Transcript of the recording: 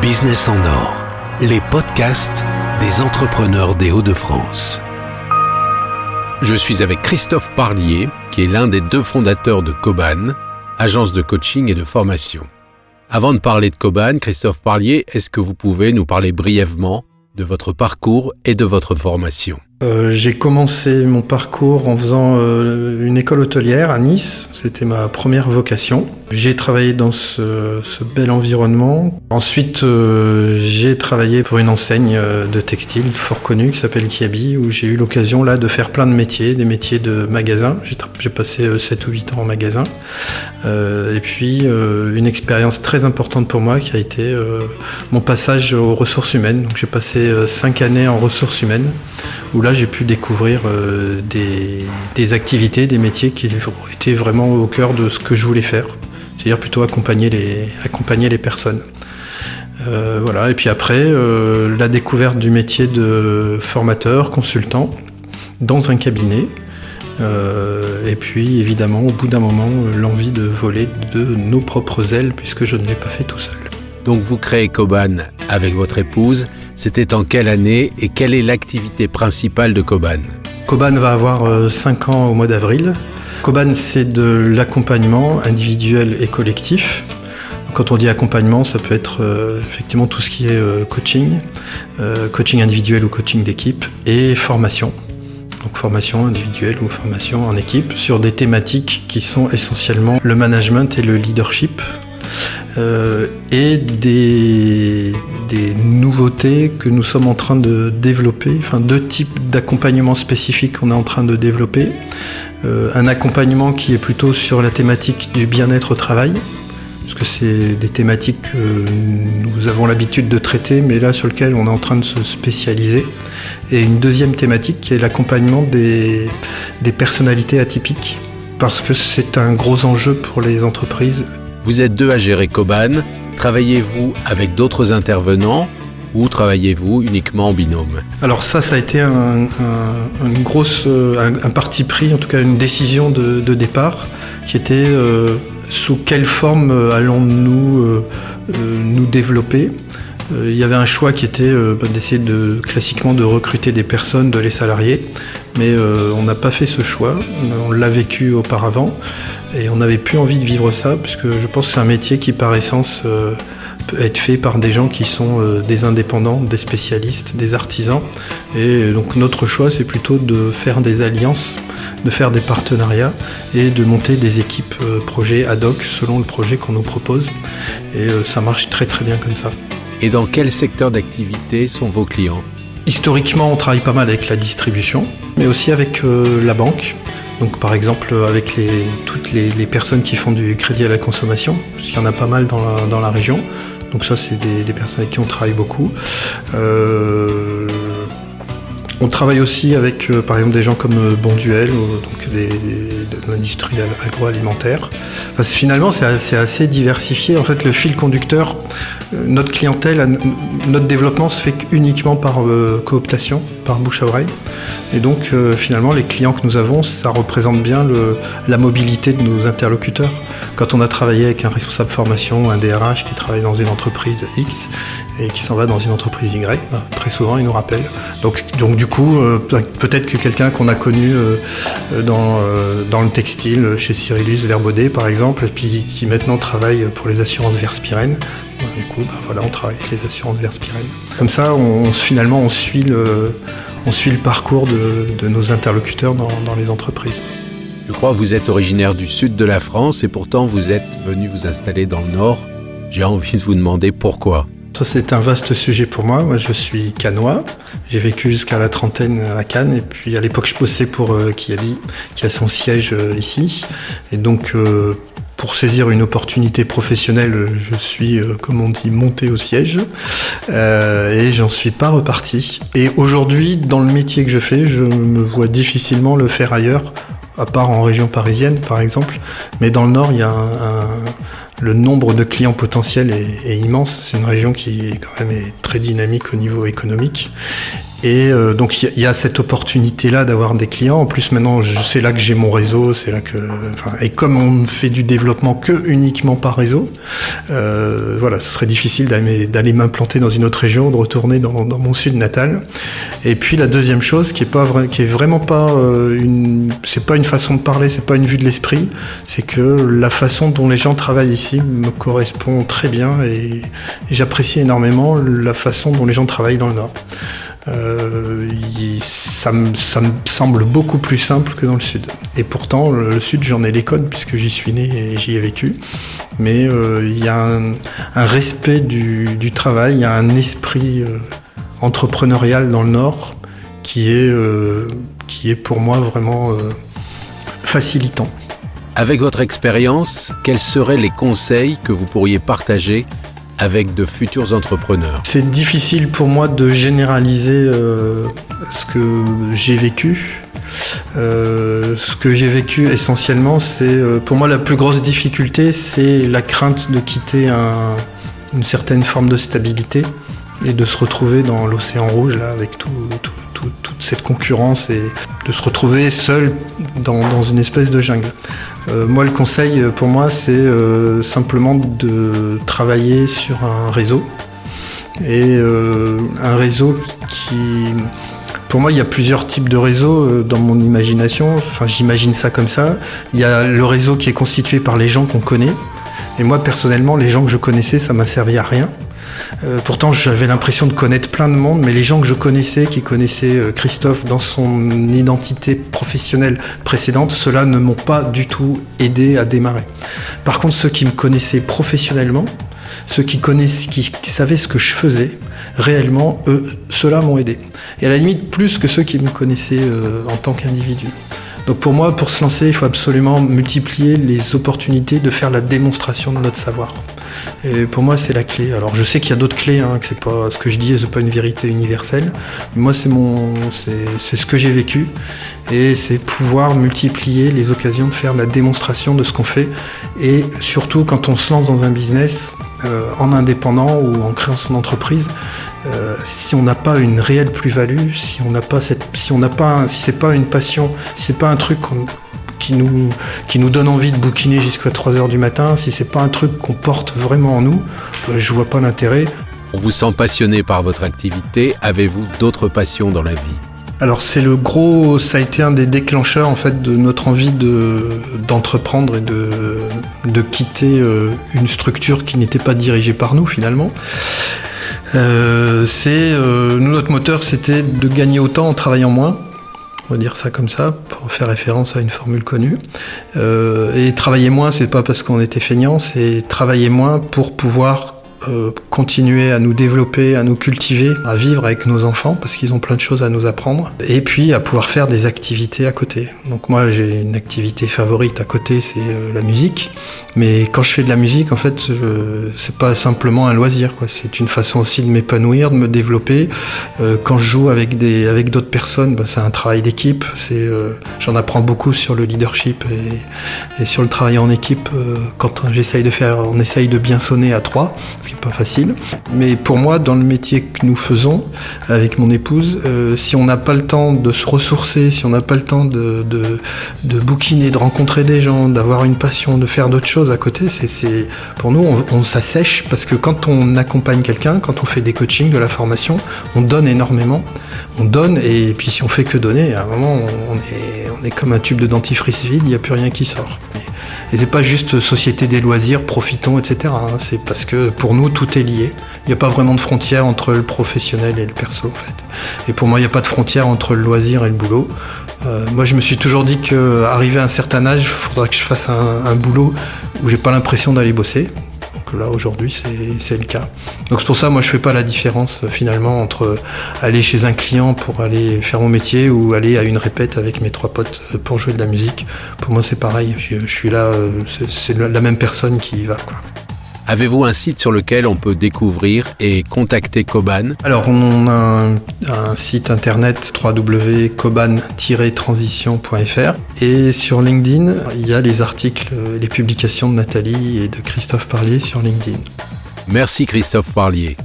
Business en or, les podcasts des entrepreneurs des Hauts-de-France. Je suis avec Christophe Parlier, qui est l'un des deux fondateurs de Coban, agence de coaching et de formation. Avant de parler de Coban, Christophe Parlier, est-ce que vous pouvez nous parler brièvement de votre parcours et de votre formation? Euh, j'ai commencé mon parcours en faisant euh, une école hôtelière à Nice. C'était ma première vocation. J'ai travaillé dans ce, bel environnement. Ensuite, euh, j'ai travaillé pour une enseigne de textile fort connue qui s'appelle Kiabi, où j'ai eu l'occasion là de faire plein de métiers, des métiers de magasin. J'ai passé 7 ou 8 ans en magasin. et puis, une expérience très importante pour moi qui a été mon passage aux ressources humaines. Donc, j'ai passé 5 années en ressources humaines, où là, j'ai pu découvrir euh, des, activités, des métiers qui étaient vraiment au cœur de ce que je voulais faire, c'est-à-dire plutôt accompagner les, personnes. Euh, voilà. Et puis après, euh, la découverte du métier de formateur, consultant, dans un cabinet. et puis évidemment, au bout d'un moment, l'envie de voler de nos propres ailes, puisque je ne l'ai pas fait tout seul. Donc vous créez Coban avec votre épouse. C'était en quelle année et quelle est l'activité principale de Coban Coban va avoir 5 euh, ans au mois d'avril. Coban, c'est de l'accompagnement individuel et collectif. Quand on dit accompagnement, ça peut être euh, effectivement tout ce qui est euh, coaching, coaching individuel ou coaching d'équipe, et formation. Donc formation individuelle ou formation en équipe sur des thématiques qui sont essentiellement le management et le leadership. Euh, et des, nouveautés que nous sommes en train de développer, enfin deux types d'accompagnement spécifiques qu'on est en train de développer. Euh, un accompagnement qui est plutôt sur la thématique du bien-être au travail, parce que c'est des thématiques que nous avons l'habitude de traiter, mais là sur lequel on est en train de se spécialiser. Et une deuxième thématique qui est l'accompagnement des, des personnalités atypiques, parce que c'est un gros enjeu pour les entreprises vous êtes deux à gérer Coban. Travaillez-vous avec d'autres intervenants ou travaillez-vous uniquement en binôme? Alors ça, ça a été un, une grosse, un, parti pris, en tout cas une décision de, départ, qui était euh, sous quelle forme euh, allons-nous euh, nous développer? Il y avait un choix qui était bah, d'essayer de classiquement de recruter des personnes, de les salarier, mais on n'a pas fait ce choix. On l'a vécu auparavant. Et on n'avait plus envie de vivre ça, puisque je pense que c'est un métier qui, par essence, euh, peut être fait par des gens qui sont euh, des indépendants, des spécialistes, des artisans. Et donc notre choix, c'est plutôt de faire des alliances, de faire des partenariats et de monter des équipes euh, projets ad hoc selon le projet qu'on nous propose. Et ça marche très très bien comme ça. Et dans quel secteur d'activité sont vos clients? Historiquement, on travaille pas mal avec la distribution, mais aussi avec la banque. Donc par exemple avec toutes les, personnes qui font du crédit à la consommation, parce qu'il y en a pas mal dans la, région. Donc ça c'est des, personnes avec qui on travaille beaucoup. Euh, on travaille aussi avec euh, par exemple des gens comme euh, Bonduel, des, de l'industrie agroalimentaire. finalement c'est assez, diversifié. En fait le fil conducteur, notre clientèle, notre développement se fait uniquement par cooptation, par bouche à oreille. Et donc euh, finalement, les clients que nous avons, ça représente bien la mobilité de nos interlocuteurs. Quand on a travaillé avec un responsable formation, un DRH qui travaille dans une entreprise X et qui s'en va dans une entreprise Y, bah, très souvent il nous rappelle. Donc, du coup, euh, peut-être que quelqu'un qu'on a connu euh, dans, dans le textile, chez Cyrillus Verbaudet par exemple, et puis qui maintenant travaille pour les assurances Verspiren, bah, du coup, bah, voilà, on travaille avec les assurances Verspiren. Comme ça, finalement, on suit le parcours de, nos interlocuteurs dans, les entreprises. Je crois que vous êtes originaire du sud de la France et pourtant vous êtes venu vous installer dans le nord. J'ai envie de vous demander pourquoi. C'est un vaste sujet pour moi. Moi je suis canois. J'ai vécu jusqu'à la trentaine à Cannes et puis à l'époque je bossais pour euh, Kiabi qui a son siège euh, ici. Et donc euh, pour saisir une opportunité professionnelle, je suis, euh, comme on dit, monté au siège et j'en suis pas reparti. Et aujourd'hui, dans le métier que je fais, je me vois difficilement le faire ailleurs, à part en région parisienne, par exemple. Mais dans le Nord, il y a le nombre de clients potentiels est, immense. C'est une région qui est quand même très dynamique au niveau économique. Et euh, donc il y, a cette opportunité-là d'avoir des clients. En plus maintenant, c'est là que j'ai mon réseau, c'est là que. et comme on ne fait du développement que uniquement par réseau, euh, voilà, ce serait difficile d'aller m'implanter dans une autre région, de retourner dans, dans, mon sud natal. Et puis la deuxième chose, qui est pas qui est vraiment pas euh, une, c'est pas une façon de parler, c'est pas une vue de l'esprit, c'est que la façon dont les gens travaillent ici me correspond très bien et j'apprécie énormément la façon dont les gens travaillent dans le Nord. Euh, ça, me, semble beaucoup plus simple que dans le sud. Et pourtant, le, sud, j'en ai les codes puisque j'y suis né et j'y ai vécu. Mais euh, il y a un, respect du, travail, il y a un esprit euh, entrepreneurial dans le nord qui est, qui est pour moi vraiment facilitant. Avec votre expérience, quels seraient les conseils que vous pourriez partager avec de futurs entrepreneurs C'est difficile pour moi de généraliser euh, ce que j'ai vécu. Euh, ce que j'ai vécu essentiellement, c'est euh, pour moi la plus grosse difficulté, c'est la crainte de quitter un, une certaine forme de stabilité et de se retrouver dans l'océan rouge là, avec tout, tout, tout, toute cette concurrence et de se retrouver seul dans, une espèce de jungle. Euh, moi, le conseil euh, pour moi, c'est euh, simplement de travailler sur un réseau et un réseau qui pour moi, il y a plusieurs types de réseaux dans mon imagination. Enfin, j'imagine ça comme ça. Il y a le réseau qui est constitué par les gens qu'on connaît. Et moi, personnellement, les gens que je connaissais, ça m'a servi à rien. Euh, pourtant, j'avais l'impression de connaître plein de monde, mais les gens que je connaissais, qui connaissaient euh, Christophe dans son identité professionnelle précédente, ceux-là ne m'ont pas du tout aidé à démarrer. Par contre, ceux qui me connaissaient professionnellement, ceux qui connaissaient, qui, qui savaient ce que je faisais, réellement, eux, ceux-là m'ont aidé. Et à la limite, plus que ceux qui me connaissaient euh, en tant qu'individu. Donc pour moi, pour se lancer, il faut absolument multiplier les opportunités de faire la démonstration de notre savoir. Et pour moi, c'est la clé. Alors, je sais qu'il y a d'autres clés, hein, que c'est pas ce que je dis, c'est pas une vérité universelle. Moi, c'est mon, c'est ce que j'ai vécu, et c'est pouvoir multiplier les occasions de faire la démonstration de ce qu'on fait, et surtout quand on se lance dans un business euh, en indépendant ou en créant son entreprise. Euh, si on n'a pas une réelle plus-value, si on n'a pas cette, si on n'a pas, si c'est pas une passion, si c'est pas un truc qu'on qui nous, qui nous donne envie de bouquiner jusqu'à 3 heures du matin, si c'est pas un truc qu'on porte vraiment en nous, euh, je vois pas l'intérêt. On vous sent passionné par votre activité. Avez-vous d'autres passions dans la vie? Alors c'est le gros, ça a été un des déclencheurs en fait de notre envie de d'entreprendre et de, de quitter euh, une structure qui n'était pas dirigée par nous finalement. Euh, c'est euh, nous notre moteur c'était de gagner autant en travaillant moins dire ça comme ça, pour faire référence à une formule connue. Euh, et travailler moins, c'est pas parce qu'on était feignant, c'est travailler moins pour pouvoir euh, continuer à nous développer, à nous cultiver, à vivre avec nos enfants parce qu'ils ont plein de choses à nous apprendre et puis à pouvoir faire des activités à côté. Donc moi j'ai une activité favorite à côté, c'est euh, la musique. Mais quand je fais de la musique, en fait, c'est pas simplement un loisir, quoi. C'est une façon aussi de m'épanouir, de me développer. Euh, quand je joue avec des avec d'autres personnes, bah, c'est un travail d'équipe. C'est j'en apprends beaucoup sur le leadership et, sur le travail en équipe. Quand j'essaye de faire, on essaye de bien sonner à trois, pas facile. Mais pour moi, dans le métier que nous faisons avec mon épouse, euh, si on n'a pas le temps de se ressourcer, si on n'a pas le temps de, de bouquiner, de rencontrer des gens, d'avoir une passion, de faire d'autres choses à côté, c'est pour nous, on, on s'assèche parce que quand on accompagne quelqu'un, quand on fait des coachings, de la formation, on donne énormément, on donne et puis si on fait que donner, à un moment, on est, comme un tube de dentifrice vide, il n'y a plus rien qui sort. Et c'est pas juste société des loisirs, profitons, etc. hein. C'est parce que pour nous, tout est lié. Il n'y a pas vraiment de frontière entre le professionnel et le perso, en fait. Et pour moi, il n'y a pas de frontière entre le loisir et le boulot. Euh, moi, je me suis toujours dit qu'arrivé à un certain âge, il faudra que je fasse un, boulot où j'ai pas l'impression d'aller bosser. Donc là, aujourd'hui, c'est le cas. Donc c'est pour ça, moi, je fais pas la différence euh, finalement entre aller chez un client pour aller faire mon métier ou aller à une répète avec mes trois potes euh, pour jouer de la musique. Pour moi, c'est pareil. Je, suis là, c'est la même personne qui y va. Avez-vous un site sur lequel on peut découvrir et contacter Coban Alors, on a un, un site internet www.coban-transition.fr et sur LinkedIn, il y a les articles, les publications de Nathalie et de Christophe Parlier sur LinkedIn. Merci Christophe Parlier.